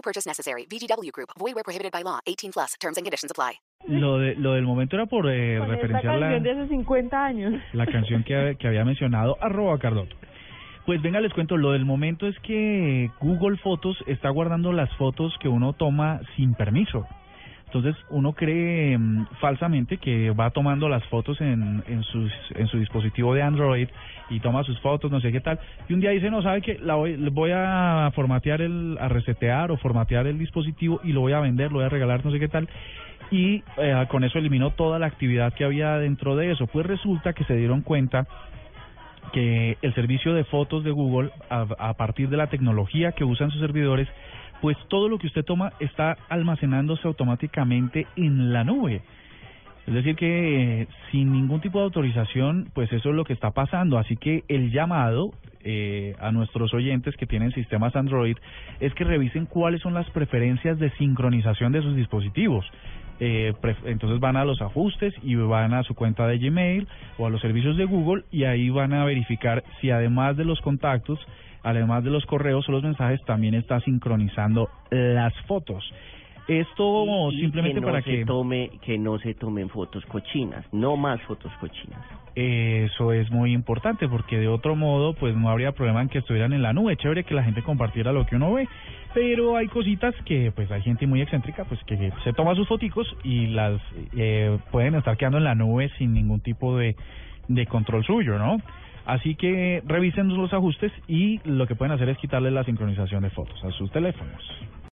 No purchase necessary. VGW Group. Void where prohibited by law. 18 plus. Terms and conditions apply. Lo, de, lo del momento era por eh, Con esta referenciar la, canción de hace 50 años. la canción que, que había mencionado, arroba Cardoto. Pues venga, les cuento, lo del momento es que Google Fotos está guardando las fotos que uno toma sin permiso. Entonces uno cree mm, falsamente que va tomando las fotos en, en, sus, en su dispositivo de Android y toma sus fotos, no sé qué tal. Y un día dice, no, sabe que la voy, voy a formatear, el, a resetear o formatear el dispositivo y lo voy a vender, lo voy a regalar, no sé qué tal. Y eh, con eso eliminó toda la actividad que había dentro de eso. Pues resulta que se dieron cuenta que el servicio de fotos de Google, a partir de la tecnología que usan sus servidores, pues todo lo que usted toma está almacenándose automáticamente en la nube. Es decir, que sin ningún tipo de autorización, pues eso es lo que está pasando. Así que el llamado eh, a nuestros oyentes que tienen sistemas Android es que revisen cuáles son las preferencias de sincronización de sus dispositivos. Eh, entonces van a los ajustes y van a su cuenta de Gmail o a los servicios de Google y ahí van a verificar si además de los contactos, además de los correos o los mensajes, también está sincronizando las fotos. Esto Y- simplemente que no para se que tome que no se tomen fotos cochinas, no más fotos cochinas. eso es muy importante porque de otro modo pues no habría problema en que estuvieran en la nube. Chévere que la gente compartiera lo que uno ve, pero hay cositas que pues hay gente muy excéntrica pues que se toma sus foticos y las eh, pueden estar quedando en la nube sin ningún tipo de, de control suyo, ¿no? Así que revisen los ajustes y lo que pueden hacer es quitarle la sincronización de fotos a sus teléfonos.